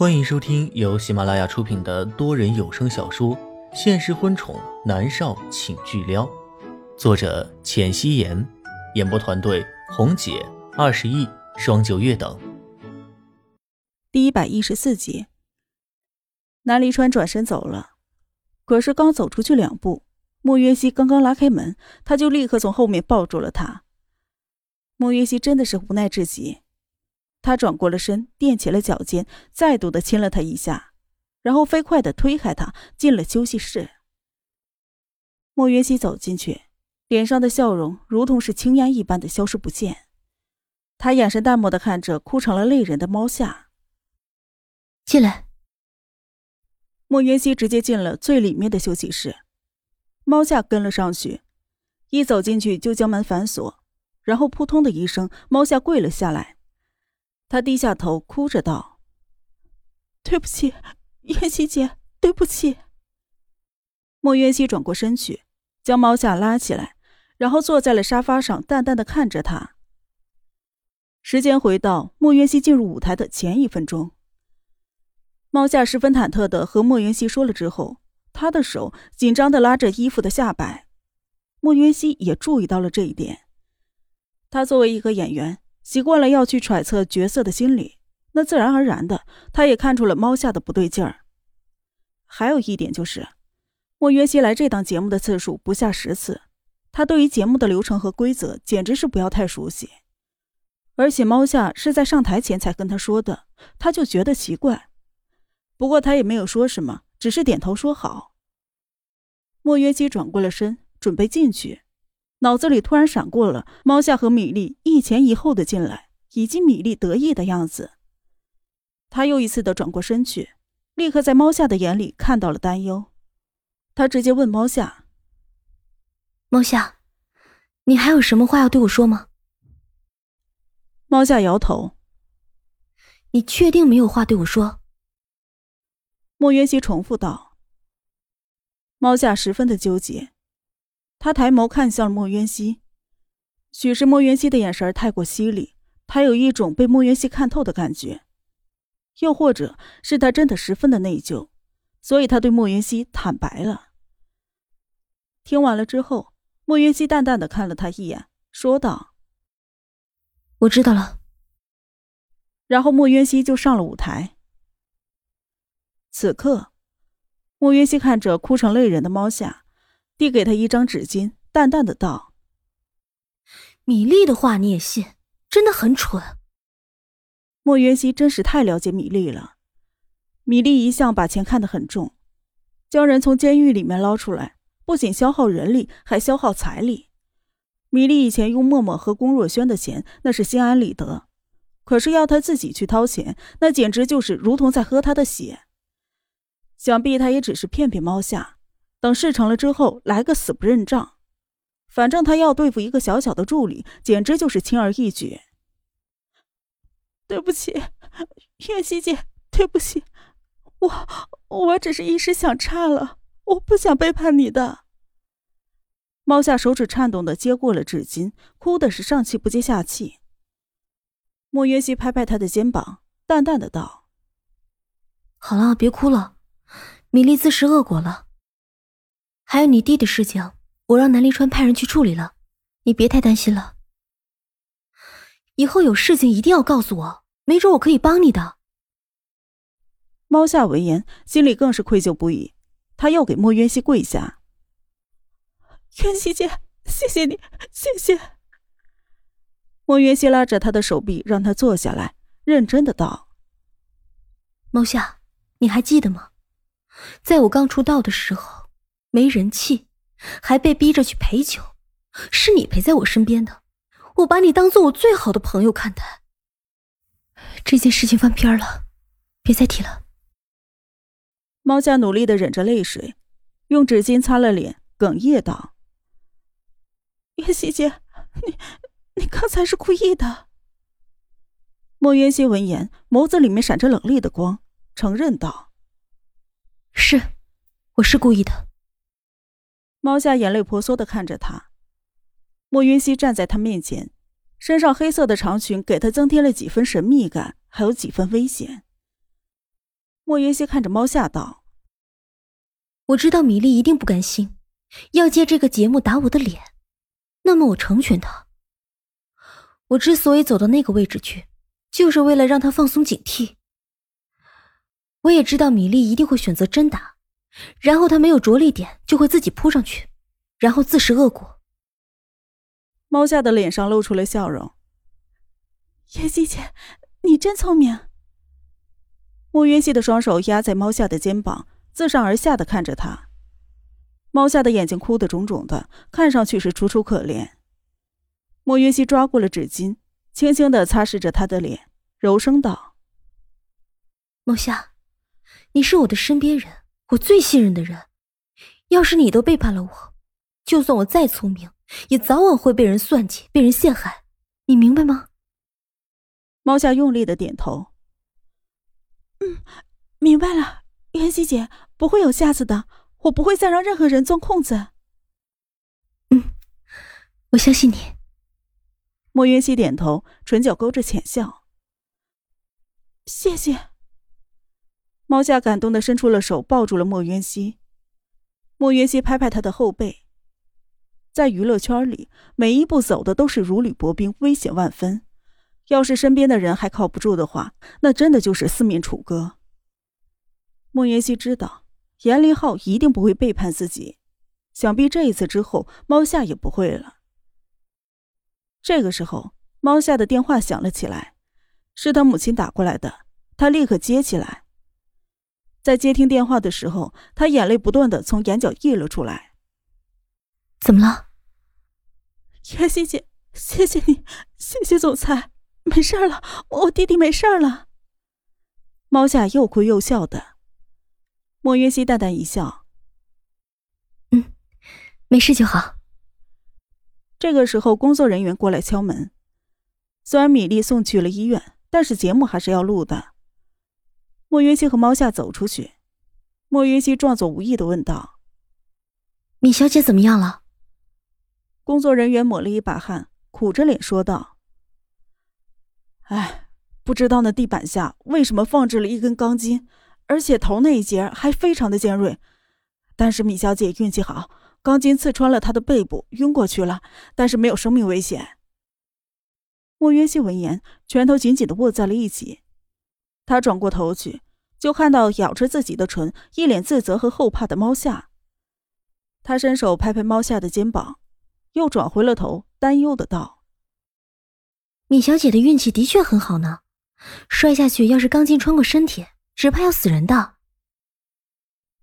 欢迎收听由喜马拉雅出品的多人有声小说《现实婚宠男少请巨撩》，作者：浅汐颜，演播团队：红姐、二十亿、双九月等。第一百一十四集，南离川转身走了，可是刚走出去两步，莫约西刚刚拉开门，他就立刻从后面抱住了他。莫约西真的是无奈至极。他转过了身，踮起了脚尖，再度的亲了他一下，然后飞快的推开他进了休息室。莫云熙走进去，脸上的笑容如同是青烟一般的消失不见。他眼神淡漠的看着哭成了泪人的猫夏。进来。莫云熙直接进了最里面的休息室，猫夏跟了上去，一走进去就将门反锁，然后扑通的一声，猫夏跪了下来。他低下头，哭着道：“对不起，渊熙姐，对不起。”莫渊熙转过身去，将猫夏拉起来，然后坐在了沙发上，淡淡的看着他。时间回到莫渊熙进入舞台的前一分钟，猫夏十分忐忑的和莫渊熙说了之后，他的手紧张的拉着衣服的下摆。莫渊熙也注意到了这一点。他作为一个演员。习惯了要去揣测角色的心理，那自然而然的，他也看出了猫夏的不对劲儿。还有一点就是，莫约西来这档节目的次数不下十次，他对于节目的流程和规则简直是不要太熟悉。而且猫夏是在上台前才跟他说的，他就觉得奇怪。不过他也没有说什么，只是点头说好。莫约西转过了身，准备进去。脑子里突然闪过了猫夏和米粒一前一后的进来，以及米粒得意的样子。他又一次的转过身去，立刻在猫夏的眼里看到了担忧。他直接问猫夏：“猫夏，你还有什么话要对我说吗？”猫夏摇头：“你确定没有话对我说？”莫渊熙重复道。猫夏十分的纠结。他抬眸看向了莫渊熙，许是莫渊熙的眼神太过犀利，他有一种被莫渊熙看透的感觉，又或者是他真的十分的内疚，所以他对莫渊熙坦白了。听完了之后，莫渊熙淡淡的看了他一眼，说道：“我知道了。”然后莫渊熙就上了舞台。此刻，莫渊熙看着哭成泪人的猫夏。递给他一张纸巾，淡淡的道：“米粒的话你也信，真的很蠢。”莫云熙真是太了解米粒了。米粒一向把钱看得很重，将人从监狱里面捞出来，不仅消耗人力，还消耗财力。米粒以前用默默和龚若轩的钱，那是心安理得；可是要他自己去掏钱，那简直就是如同在喝他的血。想必他也只是骗骗猫夏。等事成了之后，来个死不认账。反正他要对付一个小小的助理，简直就是轻而易举。对不起，月西姐，对不起，我我只是一时想差了，我不想背叛你的。猫夏手指颤动的接过了纸巾，哭的是上气不接下气。莫约西拍拍他的肩膀，淡淡的道：“好了，别哭了，米粒自食恶果了。”还有你弟的事情，我让南离川派人去处理了，你别太担心了。以后有事情一定要告诉我，没准我可以帮你的。猫夏闻言，心里更是愧疚不已，他又给莫渊熙跪下：“渊熙姐，谢谢你，谢谢。”莫渊熙拉着他的手臂，让他坐下来，认真的道：“猫夏，你还记得吗？在我刚出道的时候。”没人气，还被逼着去陪酒，是你陪在我身边的，我把你当做我最好的朋友看待。这件事情翻篇了，别再提了。猫夏努力的忍着泪水，用纸巾擦了脸，哽咽道：“月溪姐，你你刚才是故意的。”莫渊熙闻言，眸子里面闪着冷厉的光，承认道：“是，我是故意的。”猫夏眼泪婆娑的看着他，莫云熙站在他面前，身上黑色的长裙给他增添了几分神秘感，还有几分危险。莫云熙看着猫夏道：“我知道米粒一定不甘心，要借这个节目打我的脸，那么我成全他。我之所以走到那个位置去，就是为了让他放松警惕。我也知道米粒一定会选择真打，然后他没有着力点，就会自己扑上去，然后自食恶果。”猫夏的脸上露出了笑容。叶希姐，你真聪明。莫云熙的双手压在猫夏的肩膀，自上而下的看着他。猫夏的眼睛哭得肿肿的，看上去是楚楚可怜。莫云熙抓过了纸巾，轻轻的擦拭着他的脸，柔声道：“猫夏，你是我的身边人，我最信任的人。要是你都背叛了我，就算我再聪明，也早晚会被人算计，被人陷害。你明白吗？”猫夏用力的点头。嗯，明白了，妍希姐不会有下次的，我不会再让任何人钻空子。嗯，我相信你。莫云熙点头，唇角勾着浅笑。谢谢。猫夏感动的伸出了手，抱住了莫云熙。莫云熙拍拍他的后背。在娱乐圈里，每一步走的都是如履薄冰，危险万分。要是身边的人还靠不住的话，那真的就是四面楚歌。莫言熙知道严凌浩一定不会背叛自己，想必这一次之后，猫夏也不会了。这个时候，猫夏的电话响了起来，是他母亲打过来的，他立刻接起来。在接听电话的时候，他眼泪不断的从眼角溢了出来。怎么了？妍希姐，谢谢你，谢谢总裁。没事了，我弟弟没事了。猫夏又哭又笑的，莫云熙淡淡一笑：“嗯，没事就好。”这个时候，工作人员过来敲门。虽然米粒送去了医院，但是节目还是要录的。莫云熙和猫夏走出去，莫云熙装作无意的问道：“米小姐怎么样了？”工作人员抹了一把汗，苦着脸说道。哎，不知道那地板下为什么放置了一根钢筋，而且头那一节还非常的尖锐。但是米小姐运气好，钢筋刺穿了她的背部，晕过去了，但是没有生命危险。莫云熙闻言，拳头紧紧的握在了一起。他转过头去，就看到咬着自己的唇、一脸自责和后怕的猫夏。他伸手拍拍猫夏的肩膀，又转回了头，担忧的道。米小姐的运气的确很好呢，摔下去要是钢筋穿过身体，只怕要死人的。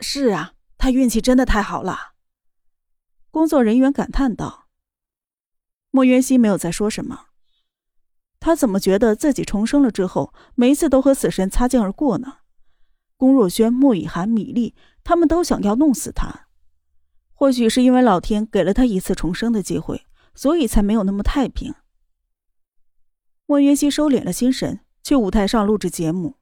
是啊，她运气真的太好了。工作人员感叹道。莫渊熙没有再说什么。他怎么觉得自己重生了之后，每一次都和死神擦肩而过呢？龚若轩、莫雨涵、米粒，他们都想要弄死他。或许是因为老天给了他一次重生的机会，所以才没有那么太平。莫云熙收敛了心神，去舞台上录制节目。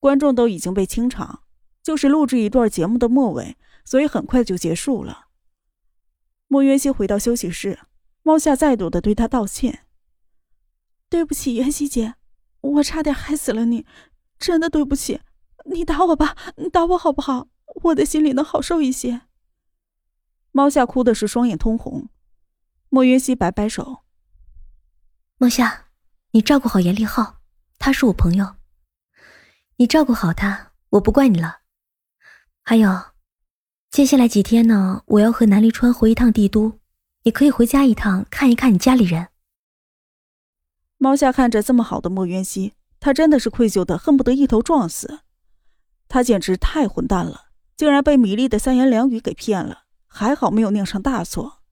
观众都已经被清场，就是录制一段节目的末尾，所以很快就结束了。莫云熙回到休息室，猫夏再度的对他道歉：“对不起，云熙姐，我差点害死了你，真的对不起。你打我吧，你打我好不好？我的心里能好受一些。”猫夏哭的是双眼通红。莫云熙摆摆手：“猫夏。”你照顾好严立浩，他是我朋友。你照顾好他，我不怪你了。还有，接下来几天呢，我要和南离川回一趟帝都，你可以回家一趟，看一看你家里人。猫夏看着这么好的莫渊熙，他真的是愧疚的恨不得一头撞死。他简直太混蛋了，竟然被米粒的三言两语给骗了，还好没有酿成大错。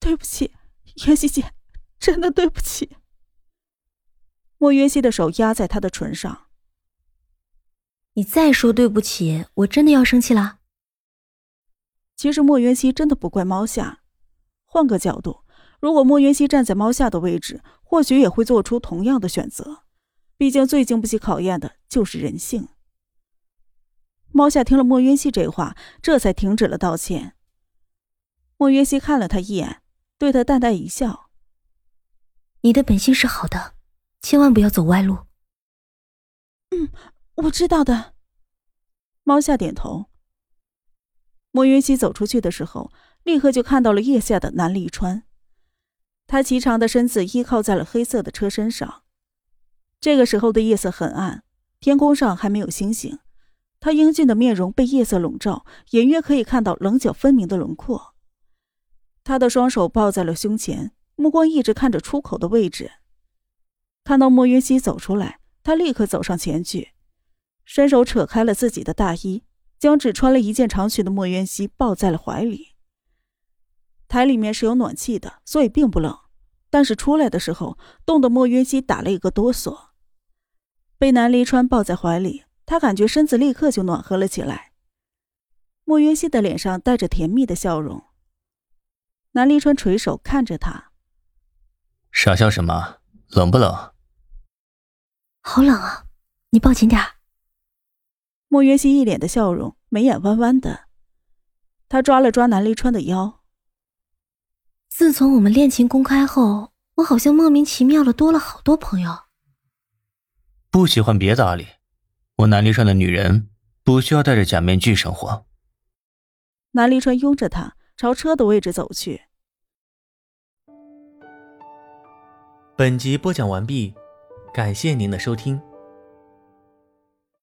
对不起，妍希姐，真的对不起。莫云熙的手压在他的唇上。你再说对不起，我真的要生气了。其实莫云熙真的不怪猫夏。换个角度，如果莫云熙站在猫夏的位置，或许也会做出同样的选择。毕竟最经不起考验的就是人性。猫夏听了莫云熙这话，这才停止了道歉。莫云熙看了他一眼，对他淡淡一笑：“你的本性是好的。”千万不要走歪路。嗯，我知道的。猫夏点头。莫云熙走出去的时候，立刻就看到了腋下的南离川。他颀长的身子依靠在了黑色的车身上。这个时候的夜色很暗，天空上还没有星星。他英俊的面容被夜色笼罩，隐约可以看到棱角分明的轮廓。他的双手抱在了胸前，目光一直看着出口的位置。看到莫云熙走出来，他立刻走上前去，伸手扯开了自己的大衣，将只穿了一件长裙的莫云熙抱在了怀里。台里面是有暖气的，所以并不冷，但是出来的时候冻得莫云熙打了一个哆嗦。被南离川抱在怀里，他感觉身子立刻就暖和了起来。莫云熙的脸上带着甜蜜的笑容。南离川垂手看着他，傻笑什么？冷不冷？好冷啊！你抱紧点儿。莫约西一脸的笑容，眉眼弯弯的。他抓了抓南离川的腰。自从我们恋情公开后，我好像莫名其妙的多了好多朋友。不喜欢别搭理，我南离川的女人不需要戴着假面具生活。南离川拥着她朝车的位置走去。本集播讲完毕。感谢您的收听。